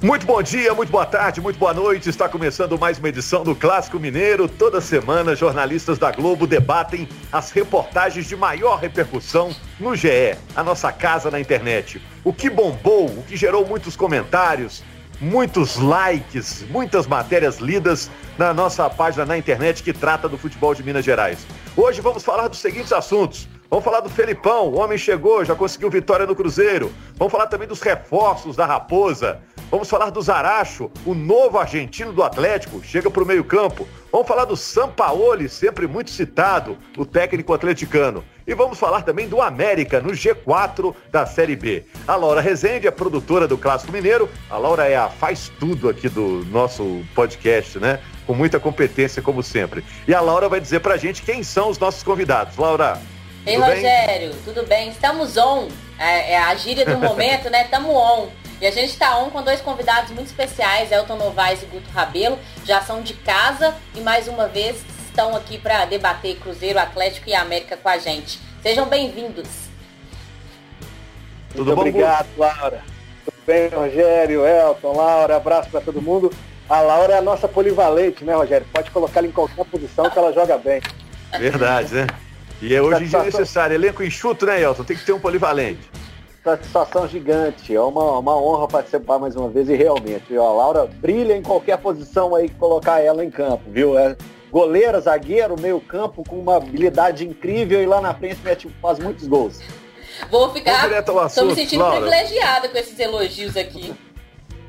Muito bom dia, muito boa tarde, muito boa noite. Está começando mais uma edição do Clássico Mineiro. Toda semana, jornalistas da Globo debatem as reportagens de maior repercussão no GE, a nossa casa na internet. O que bombou, o que gerou muitos comentários, muitos likes, muitas matérias lidas na nossa página na internet que trata do futebol de Minas Gerais. Hoje vamos falar dos seguintes assuntos. Vamos falar do Felipão, o homem chegou, já conseguiu vitória no Cruzeiro. Vamos falar também dos reforços da Raposa. Vamos falar do Zaracho, o novo argentino do Atlético, chega para o meio-campo. Vamos falar do Sampaoli, sempre muito citado, o técnico atleticano. E vamos falar também do América no G4 da Série B. A Laura Rezende é produtora do Clássico Mineiro. A Laura é a faz tudo aqui do nosso podcast, né? Com muita competência, como sempre. E a Laura vai dizer pra gente quem são os nossos convidados. Laura. Ei, Rogério, bem? tudo bem? Estamos on. É, é a gíria do momento, né? Estamos on. E a gente está on com dois convidados muito especiais, Elton Novaes e Guto Rabelo, já são de casa e mais uma vez estão aqui para debater Cruzeiro, Atlético e América com a gente. Sejam bem-vindos. Tudo Muito obrigado, Laura. Tudo bem, Rogério, Elton, Laura, abraço para todo mundo. A Laura é a nossa polivalente, né, Rogério? Pode colocar ela em qualquer posição que ela joga bem. Verdade, né? E é hoje em dia necessário. Elenco enxuto, né, Elton? Tem que ter um polivalente satisfação gigante. É uma, uma honra participar mais uma vez e realmente, ó, a Laura brilha em qualquer posição aí que colocar ela em campo, viu? É goleira, zagueiro, meio campo com uma habilidade incrível e lá na frente mete, faz muitos gols. Vou ficar. Estou me sentindo Laura. privilegiada com esses elogios aqui.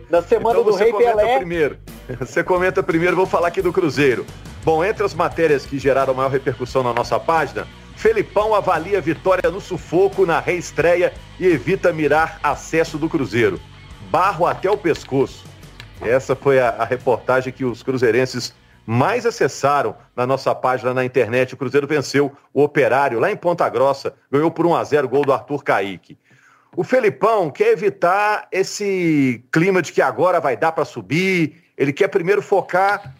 Na semana então do Rei Pelé. Primeiro. Você comenta primeiro, vou falar aqui do Cruzeiro. Bom, entre as matérias que geraram maior repercussão na nossa página, Felipão avalia vitória no sufoco na reestreia e evita mirar acesso do Cruzeiro. Barro até o pescoço. Essa foi a, a, reportagem que os cruzeirenses mais acessaram na nossa página na internet. O Cruzeiro venceu o Operário lá em Ponta Grossa, ganhou por 1 a 0 gol do Arthur Caíque. O Felipão quer evitar esse clima de que agora vai dar para subir. Ele quer primeiro focar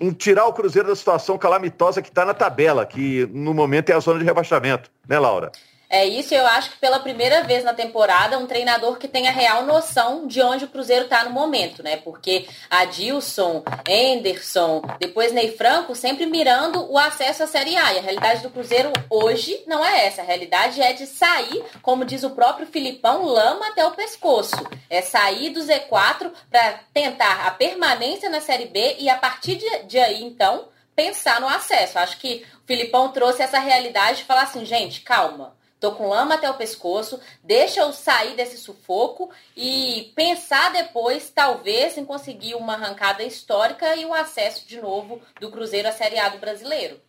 em tirar o Cruzeiro da situação calamitosa que está na tabela, que no momento é a zona de rebaixamento, né, Laura? É isso, eu acho que pela primeira vez na temporada, um treinador que tenha real noção de onde o Cruzeiro está no momento, né? Porque Adilson, Anderson, depois Ney Franco, sempre mirando o acesso à Série A. E a realidade do Cruzeiro hoje não é essa. A realidade é de sair, como diz o próprio Filipão, lama até o pescoço. É sair do Z4 para tentar a permanência na Série B e a partir de, de aí, então, pensar no acesso. Acho que o Filipão trouxe essa realidade de falar assim, gente, calma Tô com lama até o pescoço, deixa eu sair desse sufoco e pensar depois, talvez, em conseguir uma arrancada histórica e o acesso de novo do Cruzeiro à Série A do Brasileiro.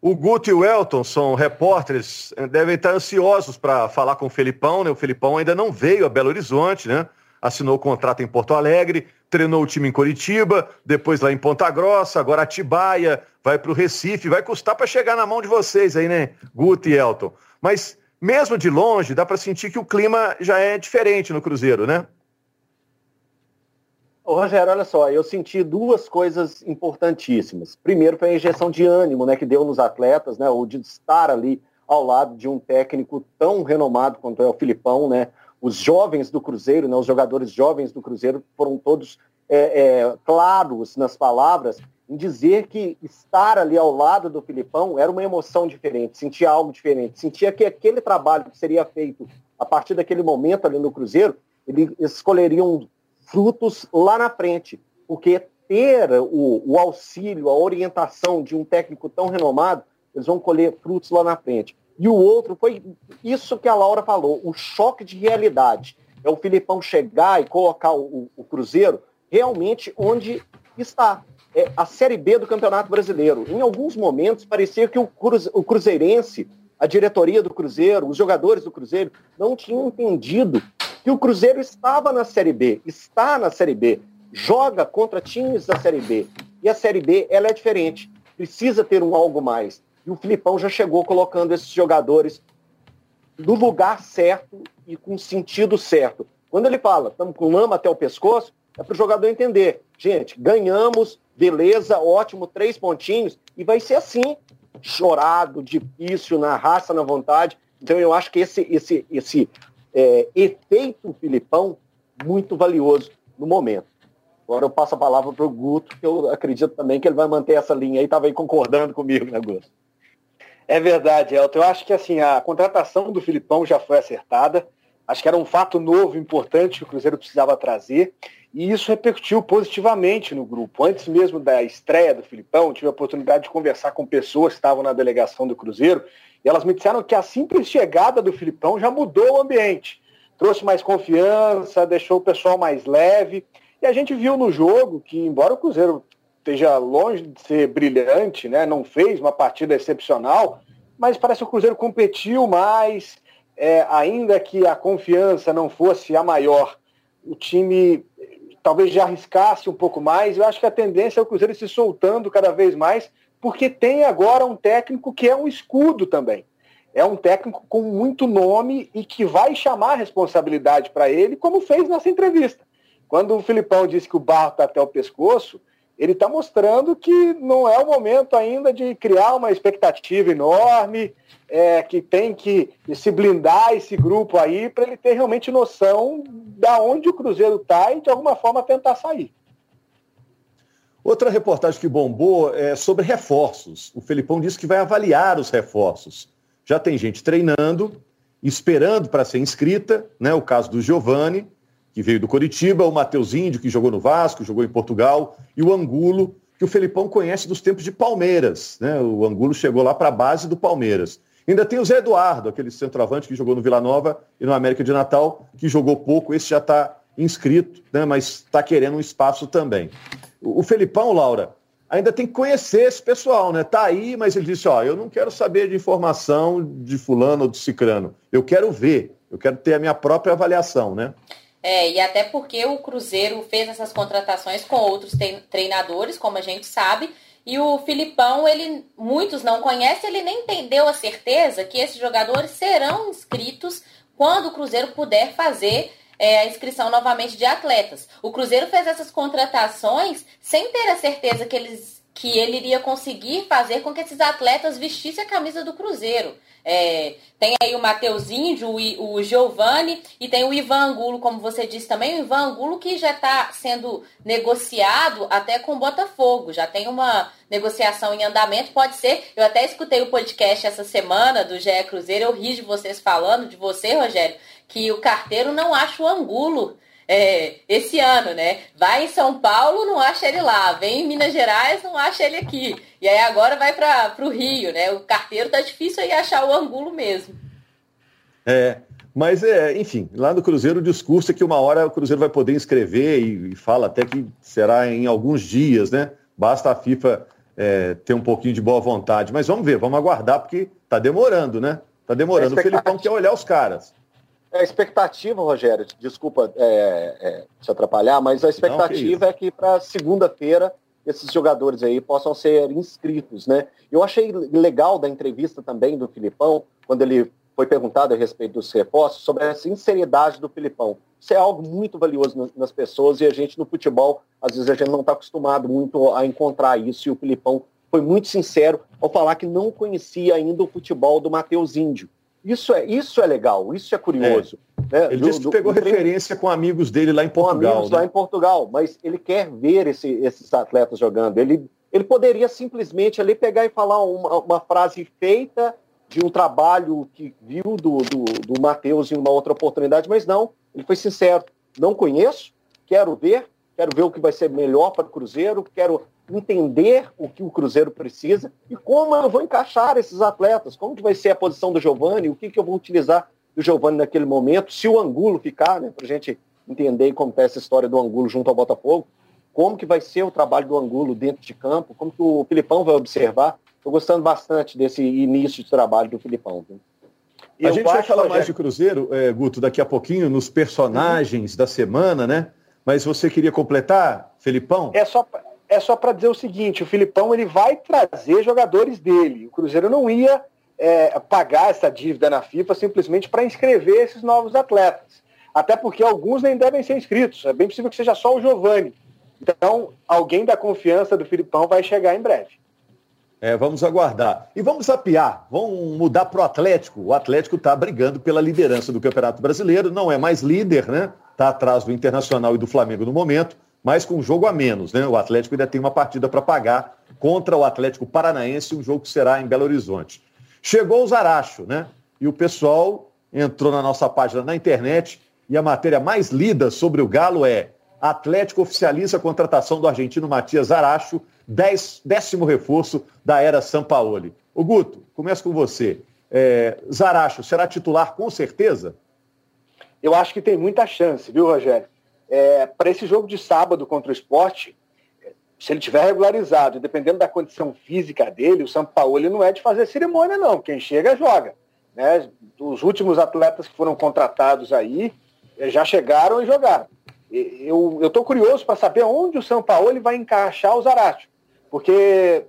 O Guto e o Elton são repórteres, eh, devem estar ansiosos para falar com o Felipão, né? O Felipão ainda não veio a Belo Horizonte, né? Assinou o contrato em Porto Alegre, treinou o time em Curitiba, depois lá em Ponta Grossa, agora Atibaia, vai para o Recife, vai custar para chegar na mão de vocês aí, né? Guto e Elton. Mas mesmo de longe, dá para sentir que o clima já é diferente no Cruzeiro, né? Ô, Rogério, olha só, eu senti duas coisas importantíssimas. Primeiro foi a injeção de ânimo né, que deu nos atletas, né, o de estar ali ao lado de um técnico tão renomado quanto é o Filipão, né? Os jovens do Cruzeiro, né, os jogadores jovens do Cruzeiro foram todos é, é, claros nas palavras em dizer que estar ali ao lado do Filipão era uma emoção diferente, sentia algo diferente, sentia que aquele trabalho que seria feito a partir daquele momento ali no Cruzeiro, eles escolheriam frutos lá na frente, porque ter o, o auxílio, a orientação de um técnico tão renomado, eles vão colher frutos lá na frente. E o outro foi isso que a Laura falou, o choque de realidade. É o Filipão chegar e colocar o, o Cruzeiro realmente onde está, é, a Série B do Campeonato Brasileiro. Em alguns momentos, parecia que o, cruze, o Cruzeirense, a diretoria do Cruzeiro, os jogadores do Cruzeiro, não tinham entendido que o Cruzeiro estava na Série B, está na Série B, joga contra times da Série B. E a Série B, ela é diferente, precisa ter um algo mais. E o Filipão já chegou colocando esses jogadores no lugar certo e com sentido certo. Quando ele fala, estamos com lama até o pescoço, é para o jogador entender. Gente, ganhamos, beleza, ótimo, três pontinhos, e vai ser assim, chorado, difícil, na raça, na vontade. Então eu acho que esse, esse, esse é, efeito Filipão muito valioso no momento. Agora eu passo a palavra para o Guto, que eu acredito também que ele vai manter essa linha aí, estava aí concordando comigo, né, Guto? É verdade, Elton. Eu acho que assim, a contratação do Filipão já foi acertada. Acho que era um fato novo, importante que o Cruzeiro precisava trazer. E isso repercutiu positivamente no grupo. Antes mesmo da estreia do Filipão, tive a oportunidade de conversar com pessoas que estavam na delegação do Cruzeiro. E elas me disseram que a simples chegada do Filipão já mudou o ambiente. Trouxe mais confiança, deixou o pessoal mais leve. E a gente viu no jogo que, embora o Cruzeiro esteja longe de ser brilhante, né, não fez uma partida excepcional, mas parece que o Cruzeiro competiu mais, é, ainda que a confiança não fosse a maior, o time talvez já arriscasse um pouco mais. Eu acho que a tendência é o Cruzeiro se soltando cada vez mais, porque tem agora um técnico que é um escudo também. É um técnico com muito nome e que vai chamar a responsabilidade para ele, como fez nessa entrevista. Quando o Filipão disse que o barro está até o pescoço, ele está mostrando que não é o momento ainda de criar uma expectativa enorme, é, que tem que se blindar esse grupo aí para ele ter realmente noção da onde o Cruzeiro está e de alguma forma tentar sair. Outra reportagem que bombou é sobre reforços. O Felipão disse que vai avaliar os reforços. Já tem gente treinando, esperando para ser inscrita, né? O caso do Giovani, que veio do Coritiba, o Matheus Índio, que jogou no Vasco, jogou em Portugal, e o Angulo, que o Felipão conhece dos tempos de Palmeiras. Né? O Angulo chegou lá para a base do Palmeiras. Ainda tem o Zé Eduardo, aquele centroavante que jogou no Vila Nova e no América de Natal, que jogou pouco, esse já está inscrito, né? mas está querendo um espaço também. O Felipão, Laura, ainda tem que conhecer esse pessoal, né? Tá aí, mas ele disse, ó, eu não quero saber de informação de fulano ou de cicrano. Eu quero ver, eu quero ter a minha própria avaliação, né? É, e até porque o Cruzeiro fez essas contratações com outros treinadores, como a gente sabe, e o Filipão, ele muitos não conhecem, ele nem entendeu a certeza que esses jogadores serão inscritos quando o Cruzeiro puder fazer é, a inscrição novamente de atletas. O Cruzeiro fez essas contratações sem ter a certeza que eles que ele iria conseguir fazer com que esses atletas vestissem a camisa do Cruzeiro. É, tem aí o Matheus Índio, o, o Giovani e tem o Ivan Angulo, como você disse também, o Ivan Angulo que já está sendo negociado até com o Botafogo, já tem uma negociação em andamento, pode ser, eu até escutei o podcast essa semana do GE Cruzeiro, eu ri de vocês falando, de você, Rogério, que o carteiro não acha o Angulo é, esse ano, né? Vai em São Paulo, não acha ele lá. Vem em Minas Gerais, não acha ele aqui. E aí agora vai para o Rio, né? O carteiro tá difícil aí achar o angulo mesmo. É, mas é, enfim, lá no Cruzeiro o discurso é que uma hora o Cruzeiro vai poder inscrever e, e fala até que será em alguns dias, né? Basta a FIFA é, ter um pouquinho de boa vontade. Mas vamos ver, vamos aguardar, porque tá demorando, né? Tá demorando. É o Felipão quer olhar os caras. A expectativa, Rogério, desculpa é, é, te atrapalhar, mas a expectativa Não, que é que para segunda-feira esses jogadores aí possam ser inscritos, né? Eu achei legal da entrevista também do Filipão, quando ele foi perguntado a respeito dos reforços, sobre a sinceridade do Filipão. Isso é algo muito valioso nas pessoas e a gente no futebol, às vezes a gente não está acostumado muito a encontrar isso e o Filipão foi muito sincero ao falar que não conhecia ainda o futebol do Matheus Índio. Isso é, isso é legal, isso é curioso. É. Né? Ele do, disse que pegou do, referência com amigos dele lá em Portugal. Com amigos né? lá em Portugal, mas ele quer ver esse, esses atletas jogando. Ele, ele poderia simplesmente ali pegar e falar uma, uma frase feita de um trabalho que viu do, do, do Matheus em uma outra oportunidade, mas não, ele foi sincero. Não conheço, quero ver, quero ver o que vai ser melhor para o Cruzeiro, quero entender o que o Cruzeiro precisa e como eu vou encaixar esses atletas, como que vai ser a posição do Giovani, o que, que eu vou utilizar do Giovani naquele momento, se o Angulo ficar, né, para a gente entender como está essa história do Angulo junto ao Botafogo, como que vai ser o trabalho do Angulo dentro de campo, como que o Filipão vai observar. Estou gostando bastante desse início de trabalho do Filipão. Viu? a gente vai falar mais de Cruzeiro, é, Guto, daqui a pouquinho, nos personagens uhum. da semana, né? Mas você queria completar, Felipão? É só, é só para dizer o seguinte: o Filipão ele vai trazer jogadores dele. O Cruzeiro não ia é, pagar essa dívida na FIFA simplesmente para inscrever esses novos atletas. Até porque alguns nem devem ser inscritos. É bem possível que seja só o Giovani. Então, alguém da confiança do Filipão vai chegar em breve. É, vamos aguardar. E vamos apiar, vamos mudar para o Atlético. O Atlético está brigando pela liderança do Campeonato Brasileiro, não é mais líder, né? Está atrás do Internacional e do Flamengo no momento, mas com um jogo a menos, né? O Atlético ainda tem uma partida para pagar contra o Atlético Paranaense, um jogo que será em Belo Horizonte. Chegou o Zaracho, né? E o pessoal entrou na nossa página na internet e a matéria mais lida sobre o Galo é Atlético oficializa a contratação do argentino Matias Zaracho, décimo reforço da era Sampaoli. O Guto, começa com você. É, Zaracho será titular com certeza? Eu acho que tem muita chance, viu, Rogério? É, Para esse jogo de sábado contra o esporte, se ele tiver regularizado, dependendo da condição física dele, o São Paulo não é de fazer cerimônia, não. Quem chega, joga. Né? Os últimos atletas que foram contratados aí eh, já chegaram e jogaram. Eu estou curioso para saber onde o São Paulo vai encaixar o Zarate. Porque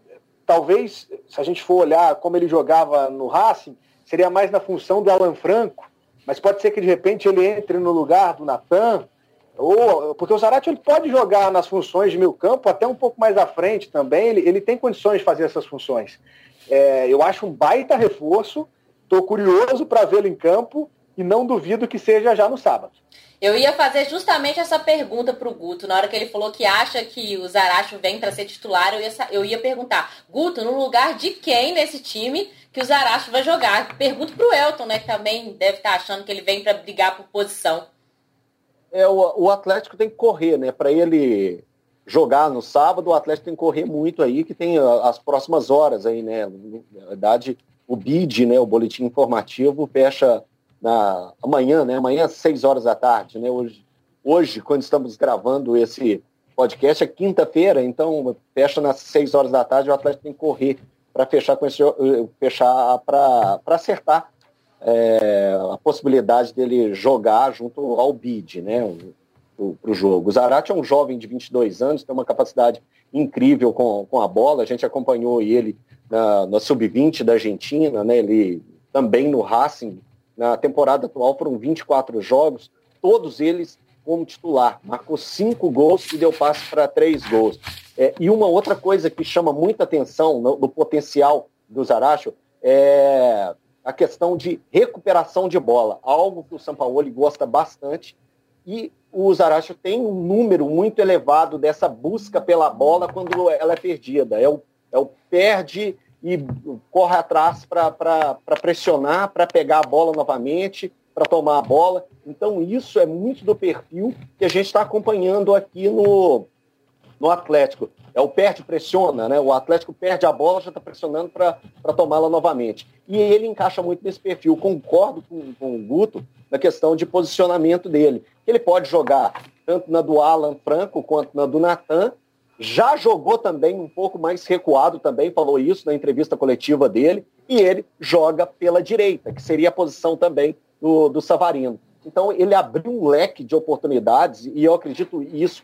talvez, se a gente for olhar como ele jogava no Racing, seria mais na função do Alan Franco, mas pode ser que de repente ele entre no lugar do Natan, ou, porque o Zarate ele pode jogar nas funções de meio campo até um pouco mais à frente também, ele, ele tem condições de fazer essas funções. É, eu acho um baita reforço, estou curioso para vê-lo em campo e não duvido que seja já no sábado. Eu ia fazer justamente essa pergunta para o Guto, na hora que ele falou que acha que o Zaracho vem para ser titular, eu ia, eu ia perguntar, Guto, no lugar de quem nesse time que o Zaracho vai jogar? Pergunto para o Elton, né, que também deve estar tá achando que ele vem para brigar por posição. É, o, o Atlético tem que correr, né, para ele jogar no sábado, o Atlético tem que correr muito aí, que tem as próximas horas aí, né, na verdade, o BID, né, o Boletim Informativo, fecha na amanhã, né? Amanhã às 6 horas da tarde, né? Hoje, hoje, quando estamos gravando esse podcast, é quinta-feira, então fecha nas 6 horas da tarde, o Atlético tem que correr para fechar com esse fechar para acertar é, a possibilidade dele jogar junto ao BID, né? Para o jogo. O Zarate é um jovem de 22 anos, tem uma capacidade incrível com, com a bola. A gente acompanhou ele na, na sub-20 da Argentina, né? Ele também no Racing na temporada atual foram 24 jogos, todos eles como titular. Marcou cinco gols e deu passe para três gols. É, e uma outra coisa que chama muita atenção no, no potencial do Zaracho é a questão de recuperação de bola, algo que o Sampaoli gosta bastante. E o Zaracho tem um número muito elevado dessa busca pela bola quando ela é perdida. É o, é o perde e corre atrás para pressionar, para pegar a bola novamente, para tomar a bola. Então, isso é muito do perfil que a gente está acompanhando aqui no, no Atlético. É o perde pressiona, né? O Atlético perde a bola, já está pressionando para tomá-la novamente. E ele encaixa muito nesse perfil. Concordo com, com o Guto na questão de posicionamento dele. Ele pode jogar tanto na do Alan Franco quanto na do Natan, já jogou também um pouco mais recuado também, falou isso na entrevista coletiva dele, e ele joga pela direita, que seria a posição também do, do Savarino. Então ele abriu um leque de oportunidades, e eu acredito isso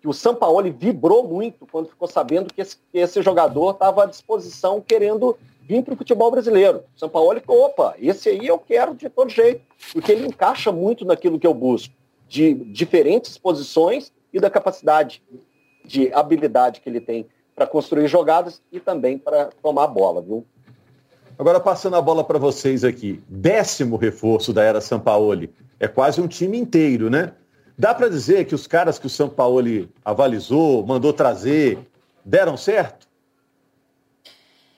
que o Sampaoli vibrou muito quando ficou sabendo que esse, que esse jogador estava à disposição querendo vir para o futebol brasileiro. O Sampaoli falou, opa, esse aí eu quero de todo jeito, porque ele encaixa muito naquilo que eu busco, de diferentes posições e da capacidade de habilidade que ele tem para construir jogadas e também para tomar a bola, viu? Agora passando a bola para vocês aqui, décimo reforço da era Sampaoli, é quase um time inteiro, né? Dá para dizer que os caras que o Sampaoli avalizou, mandou trazer, deram certo?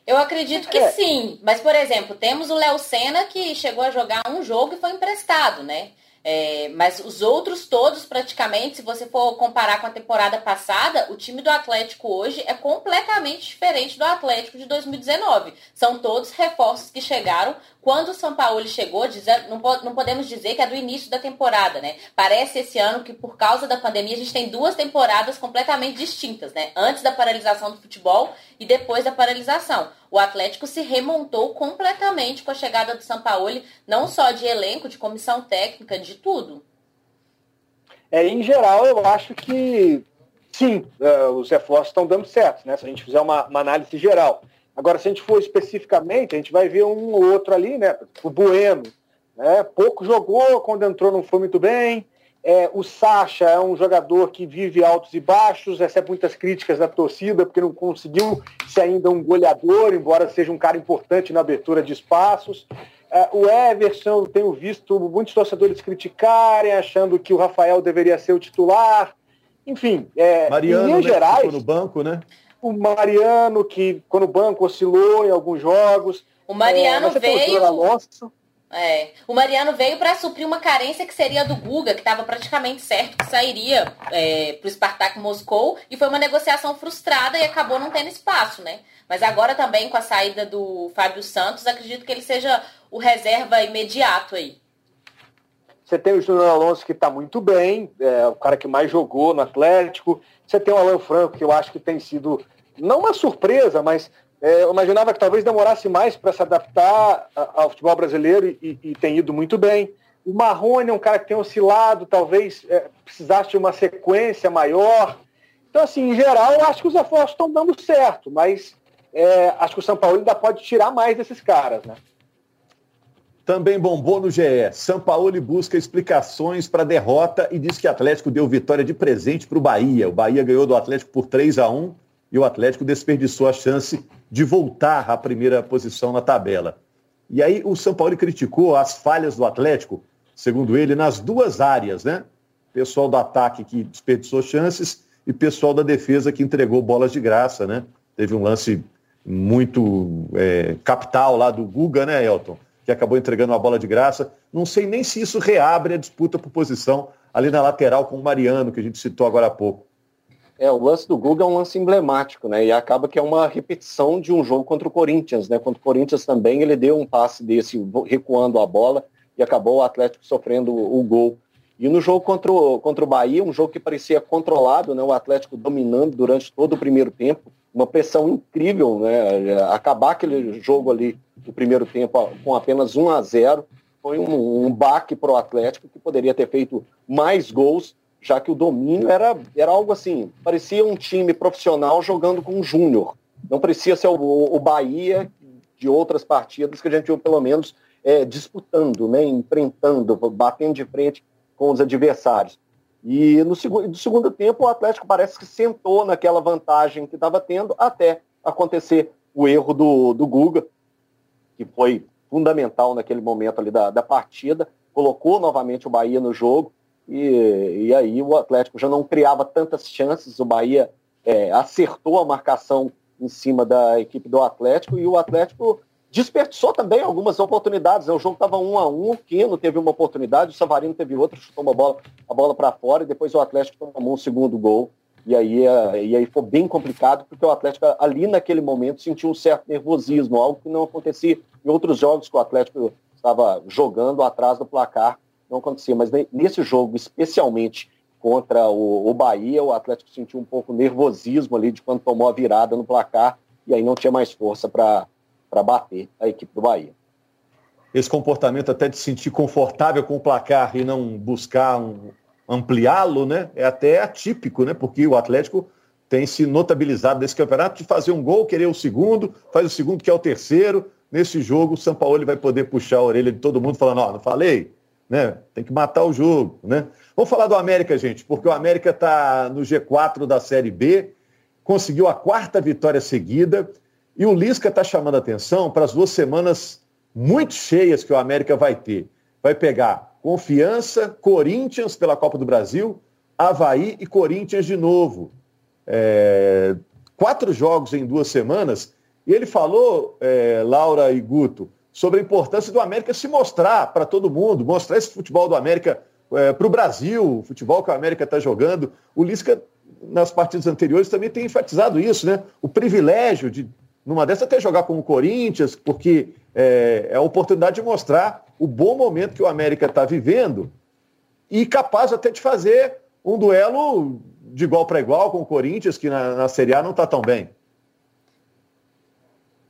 Eu acredito que é. sim, mas por exemplo, temos o Léo Senna que chegou a jogar um jogo e foi emprestado, né? É, mas os outros todos, praticamente, se você for comparar com a temporada passada, o time do Atlético hoje é completamente diferente do Atlético de 2019. São todos reforços que chegaram. Quando o São Paulo chegou, não podemos dizer que é do início da temporada, né? Parece esse ano que, por causa da pandemia, a gente tem duas temporadas completamente distintas, né? Antes da paralisação do futebol e depois da paralisação o Atlético se remontou completamente com a chegada do Sampaoli, não só de elenco, de comissão técnica, de tudo. É, em geral, eu acho que sim, uh, os reforços estão dando certo, né? Se a gente fizer uma, uma, análise geral. Agora, se a gente for especificamente, a gente vai ver um ou outro ali, né? O Bueno, né? Pouco jogou, quando entrou não foi muito bem. É, o Sacha é um jogador que vive altos e baixos, recebe muitas críticas da torcida, porque não conseguiu ser ainda um goleador, embora seja um cara importante na abertura de espaços. Uh, o Everson, eu tenho visto muitos torcedores criticarem, achando que o Rafael deveria ser o titular. Enfim, é, Mariano, em né, gerais, no banco, né? O Mariano, que quando o banco oscilou em alguns jogos. O Mariano é, veio. É. O Mariano veio para suprir uma carência que seria do Guga, que estava praticamente certo que sairia é, para o Spartak Moscou, e foi uma negociação frustrada e acabou não tendo espaço, né? Mas agora também com a saída do Fábio Santos, acredito que ele seja o reserva imediato aí. Você tem o Júnior Alonso que está muito bem, é o cara que mais jogou no Atlético. Você tem o Alan Franco, que eu acho que tem sido, não uma surpresa, mas é, eu imaginava que talvez demorasse mais para se adaptar ao futebol brasileiro e, e, tem ido muito bem. O Marrone é um cara que tem oscilado, talvez é, precisasse de uma sequência maior. Então, assim, em geral, eu acho que os esforços estão dando certo, mas é, acho que o São Paulo ainda pode tirar mais desses caras, né? Também bombou no GE. São Paulo busca explicações para a derrota e diz que o Atlético deu vitória de presente para o Bahia. O Bahia ganhou do Atlético por 3 a 1 e o Atlético desperdiçou a chance de voltar à primeira posição na tabela. E aí o São Paulo criticou as falhas do Atlético, segundo ele, nas duas áreas, né? Pessoal do ataque que desperdiçou chances e pessoal da defesa que entregou bolas de graça, né? Teve um lance muito é, capital lá do Guga, né, Elton? Que acabou entregando uma bola de graça. Não sei nem se isso reabre a disputa por posição ali na lateral com o Mariano, que a gente citou agora há pouco. É, o lance do Guga é um lance emblemático, né? E acaba que é uma repetição de um jogo contra o Corinthians, né? Contra o Corinthians também ele deu um passe desse recuando a bola e acabou o Atlético sofrendo o gol. E no jogo contra o, contra o Bahia, um jogo que parecia controlado, né? O Atlético dominando durante todo o primeiro tempo, uma pressão incrível, né? Acabar aquele jogo ali no primeiro tempo com apenas 1 a 0 foi um, um baque para o Atlético que poderia ter feito mais gols já que o domínio era, era algo assim, parecia um time profissional jogando com um júnior. Não parecia ser o, o Bahia de outras partidas que a gente viu pelo menos é, disputando, né, enfrentando, batendo de frente com os adversários. E no, segundo, no segundo tempo o Atlético parece que sentou naquela vantagem que estava tendo até acontecer o erro do, do Guga, que foi fundamental naquele momento ali da, da partida, colocou novamente o Bahia no jogo, e, e aí o Atlético já não criava tantas chances, o Bahia é, acertou a marcação em cima da equipe do Atlético e o Atlético desperdiçou também algumas oportunidades. O jogo estava um a um, o Quino teve uma oportunidade, o Savarino teve outra, chutou uma bola, a bola para fora e depois o Atlético tomou um segundo gol. E aí, é, e aí foi bem complicado, porque o Atlético ali naquele momento sentiu um certo nervosismo, algo que não acontecia em outros jogos que o Atlético estava jogando atrás do placar não acontecia. Mas nesse jogo, especialmente contra o, o Bahia, o Atlético sentiu um pouco nervosismo ali de quando tomou a virada no placar e aí não tinha mais força para bater a equipe do Bahia. Esse comportamento até de se sentir confortável com o placar e não buscar um, ampliá-lo, né? É até atípico, né? Porque o Atlético tem se notabilizado nesse campeonato de fazer um gol, querer o segundo, faz o segundo que é o terceiro. Nesse jogo, o São Paulo vai poder puxar a orelha de todo mundo falando, ó, oh, não falei? Né? Tem que matar o jogo, né? Vamos falar do América, gente, porque o América está no G4 da Série B, conseguiu a quarta vitória seguida e o Lisca está chamando atenção para as duas semanas muito cheias que o América vai ter. Vai pegar Confiança, Corinthians pela Copa do Brasil, Havaí e Corinthians de novo. É... Quatro jogos em duas semanas. E ele falou, é, Laura e Guto, sobre a importância do América se mostrar para todo mundo, mostrar esse futebol do América é, para o Brasil, o futebol que o América está jogando. O Lisca, nas partidas anteriores, também tem enfatizado isso, né? O privilégio de, numa dessas, até jogar com o Corinthians, porque é, é a oportunidade de mostrar o bom momento que o América está vivendo e capaz até de fazer um duelo de igual para igual com o Corinthians, que na, na Série A não está tão bem.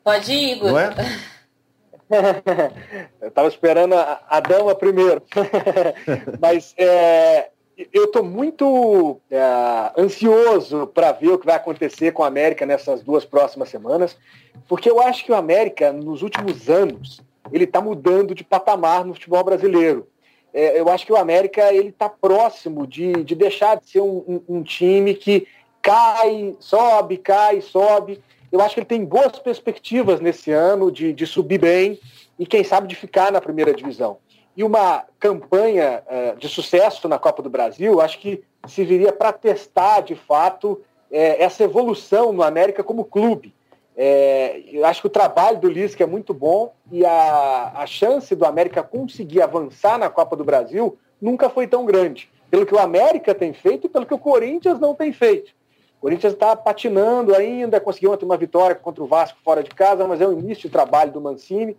Pode ir, Igor. Não é? eu estava esperando a, a, dama primeiro. Mas é, eu estou muito é, ansioso para ver o que vai acontecer com a América nessas duas próximas semanas, porque eu acho que o América, nos últimos anos, ele está mudando de patamar no futebol brasileiro. É, eu acho que o América ele está próximo de, de deixar de ser um, um, um time que cai, sobe, cai, sobe eu acho que ele tem boas perspectivas nesse ano de, de subir bem. e quem sabe de ficar na primeira divisão. E uma campanha uh, de sucesso na Copa do Brasil, acho que serviria para testar de fato é, essa evolução no América como clube. É, eu acho que o trabalho do Lisca é muito bom e a, a chance do América conseguir avançar na Copa do Brasil nunca foi tão grande. Pelo que o América tem feito e pelo que o Corinthians não tem feito. Corinthians está patinando ainda, conseguiu ontem uma vitória contra o Vasco fora de casa, mas é o início de trabalho do Mancini.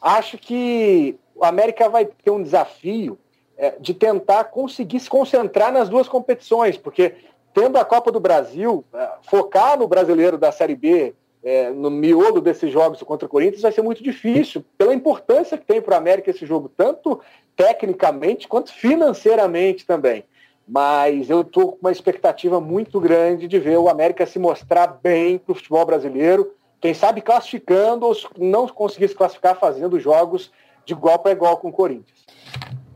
Acho que o América vai ter um desafio é, de tentar conseguir se concentrar nas duas competições, porque tendo a Copa do Brasil, é, focar no brasileiro da Série B, é, no miolo desses jogos contra o Corinthians, vai ser muito difícil, pela importância que tem para o América esse jogo, tanto tecnicamente quanto financeiramente também. Mas eu estou com uma expectativa muito grande de ver o América se mostrar bem para o futebol brasileiro, quem sabe classificando ou não conseguir se classificar fazendo jogos de igual para igual com o Corinthians.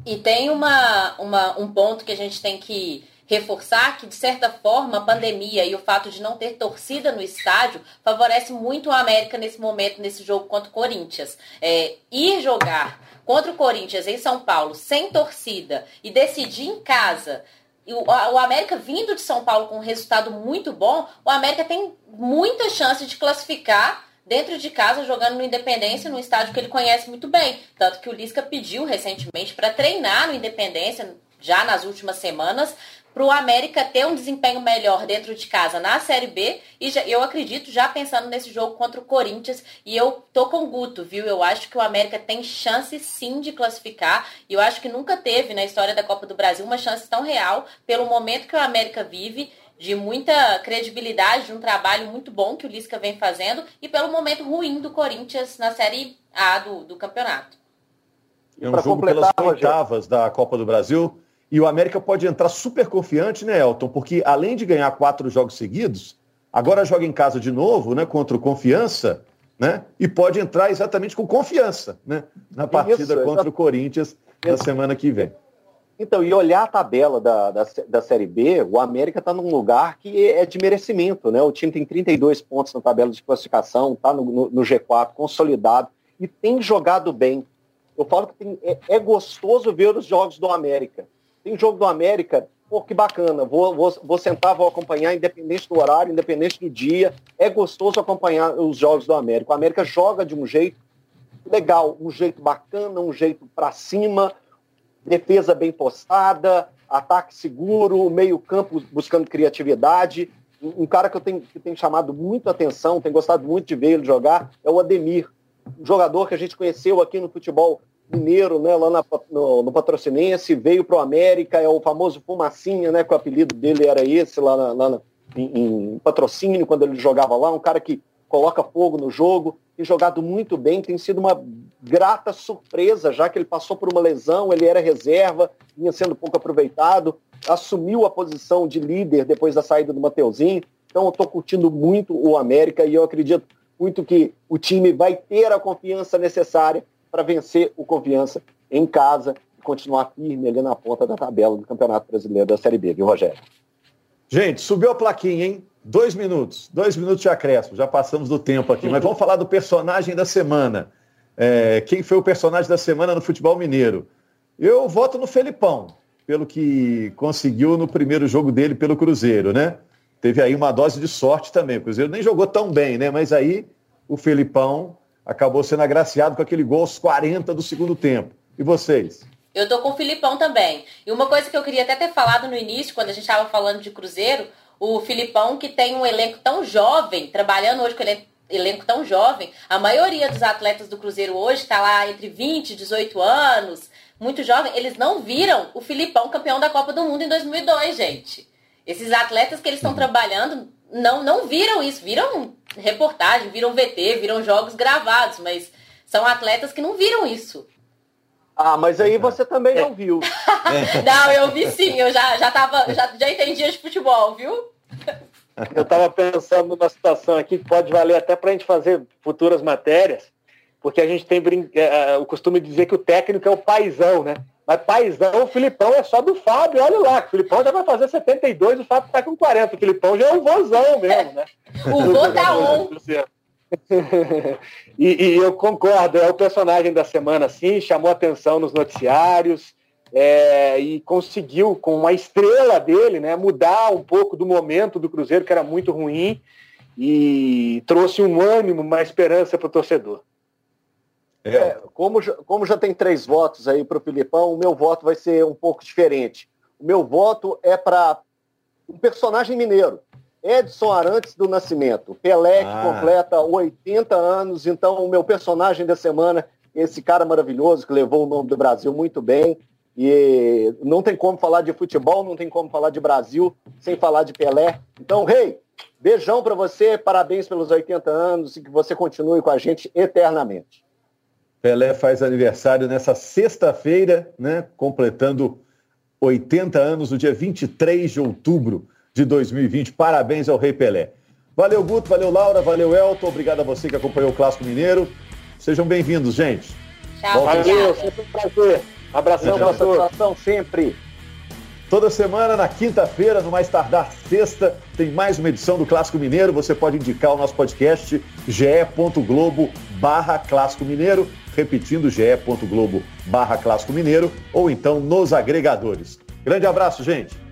E tem uma, uma, um ponto que a gente tem que reforçar que, de certa forma, a pandemia e o fato de não ter torcida no estádio favorece muito o América nesse momento, nesse jogo contra o Corinthians. É, ir jogar contra o Corinthians em São Paulo sem torcida e decidir em casa o, América vindo de São Paulo com um resultado muito bom, o América tem muita chance de classificar dentro de casa, jogando no Independência, num estádio que ele conhece muito bem. Tanto que o Lisca pediu recentemente para treinar no Independência, já nas últimas semanas, para o América ter um desempenho melhor dentro de casa na Série B. E já, eu acredito, já pensando nesse jogo contra o Corinthians, e eu tô com o Guto, viu? Eu acho que o América tem chance sim de classificar. E eu acho que nunca teve na história da Copa do Brasil uma chance tão real pelo momento que o América vive de muita credibilidade, de um trabalho muito bom que o Lisca vem fazendo e pelo momento ruim do Corinthians na Série A do, do campeonato. É um jogo pelas oitavas da Copa do Brasil. E o América pode entrar super confiante, né, Elton? Porque além de ganhar quatro jogos seguidos, agora joga em casa de novo, né, contra o Confiança, né? E pode entrar exatamente com confiança, né, na partida Isso, contra o Corinthians na semana que vem. Então, e olhar a tabela da, da, da Série B, o América está num lugar que é de merecimento, né? O time tem 32 pontos na tabela de classificação, está no, no, no, G4, consolidado, e tem jogado bem. Eu falo que tem, é, é gostoso ver os jogos do América. Tem jogo do América, pô, que bacana, vou, vou, vou sentar, vou acompanhar, independente do horário, independente do dia. É gostoso acompanhar os jogos do América. O América joga de um jeito legal, um jeito bacana, um jeito para cima, defesa bem postada, ataque seguro, meio-campo buscando criatividade. Um cara que eu tenho, que chamado muito atenção, tenho gostado muito de ver ele jogar, é o Ademir. Um jogador que a gente conheceu aqui no futebol mineiro, né, lá na, no, no, Patrocinense, veio para o América, é o famoso Fumacinha, né, que o apelido dele era esse lá, na, lá na, em, em, patrocínio, quando ele jogava lá, um cara que coloca fogo no jogo, tem jogado muito bem, tem sido uma grata surpresa, já que ele passou por uma lesão, ele era reserva, vinha sendo pouco aproveitado, assumiu a posição de líder depois da saída do Mateuzinho, então eu estou curtindo muito o América e eu acredito muito que o time vai ter a confiança necessária para vencer o Confiança em casa e continuar firme ali na ponta da tabela do Campeonato Brasileiro da Série B, viu, Rogério? Gente, subiu a plaquinha, hein? Dois minutos, dois minutos de acréscimo, já passamos do tempo aqui, mas vamos falar do personagem da semana. É, quem foi o personagem da semana no futebol mineiro? Eu voto no Felipão, pelo que conseguiu no primeiro jogo dele pelo Cruzeiro, né? Teve aí uma dose de sorte também. O Cruzeiro nem jogou tão bem, né? Mas aí o Felipão acabou sendo agraciado com aquele gol aos 40 do segundo tempo. E vocês? Eu tô com o Filipão também. E uma coisa que eu queria até ter falado no início, quando a gente estava falando de Cruzeiro, o Filipão que tem um elenco tão jovem, trabalhando hoje com elenco, elenco tão jovem, a maioria dos atletas do Cruzeiro hoje está lá entre 20 e 18 anos, muito jovem, eles não viram o Filipão campeão da Copa do Mundo em 2002, gente. Esses atletas que eles estão trabalhando não, não viram isso, viram reportagem, viram VT, viram jogos gravados, mas são atletas que não viram isso. Ah, mas aí você também não viu. não, eu vi sim, eu já, já, tava, já, já entendia de futebol, viu? Eu estava pensando numa situação aqui que pode valer até para a gente fazer futuras matérias, porque a gente tem é, é, o costume de dizer que o técnico é o paizão, né? Mas paizão, o Filipão é só do Fábio, olha lá, o Filipão já vai fazer 72, o Fábio tá com 40. O Filipão já é um vozão mesmo, né? o vô tá on. e, e, eu concordo, é o personagem da semana, sim, chamou atenção nos noticiários é, e conseguiu, com a estrela dele, né, mudar um pouco do momento do Cruzeiro, que era muito ruim, e trouxe um ânimo, uma esperança para o torcedor. É, como, já, como já tem três votos aí para o Filipão, o meu voto vai ser um pouco diferente. O meu voto é para um personagem mineiro. Edson Arantes do Nascimento. Pelé, que ah. completa 80 anos. Então, o meu personagem da semana, esse cara maravilhoso que levou o nome do Brasil muito bem. E não tem como falar de futebol, não tem como falar de Brasil sem falar de Pelé. Então, rei, hey, beijão para você, parabéns pelos 80 anos e que você continue com a gente eternamente. Pelé faz aniversário nessa sexta-feira, né, completando 80 anos, no dia 23 de outubro de 2020. Parabéns ao Rei Pelé. Valeu, Guto, valeu, Laura, valeu, Elton. Obrigado a você que acompanhou o Clássico Mineiro. Sejam bem-vindos, gente. Tchau, valeu, sempre um prazer. Abração, pela satisfação sempre. Toda semana, na quinta-feira, no mais tardar sexta, tem mais uma edição do Clássico Mineiro. Você pode indicar o nosso podcast ge.globo barra Clássico Mineiro, repetindo ge.globo barra Clássico Mineiro, ou então nos agregadores. Grande abraço, gente!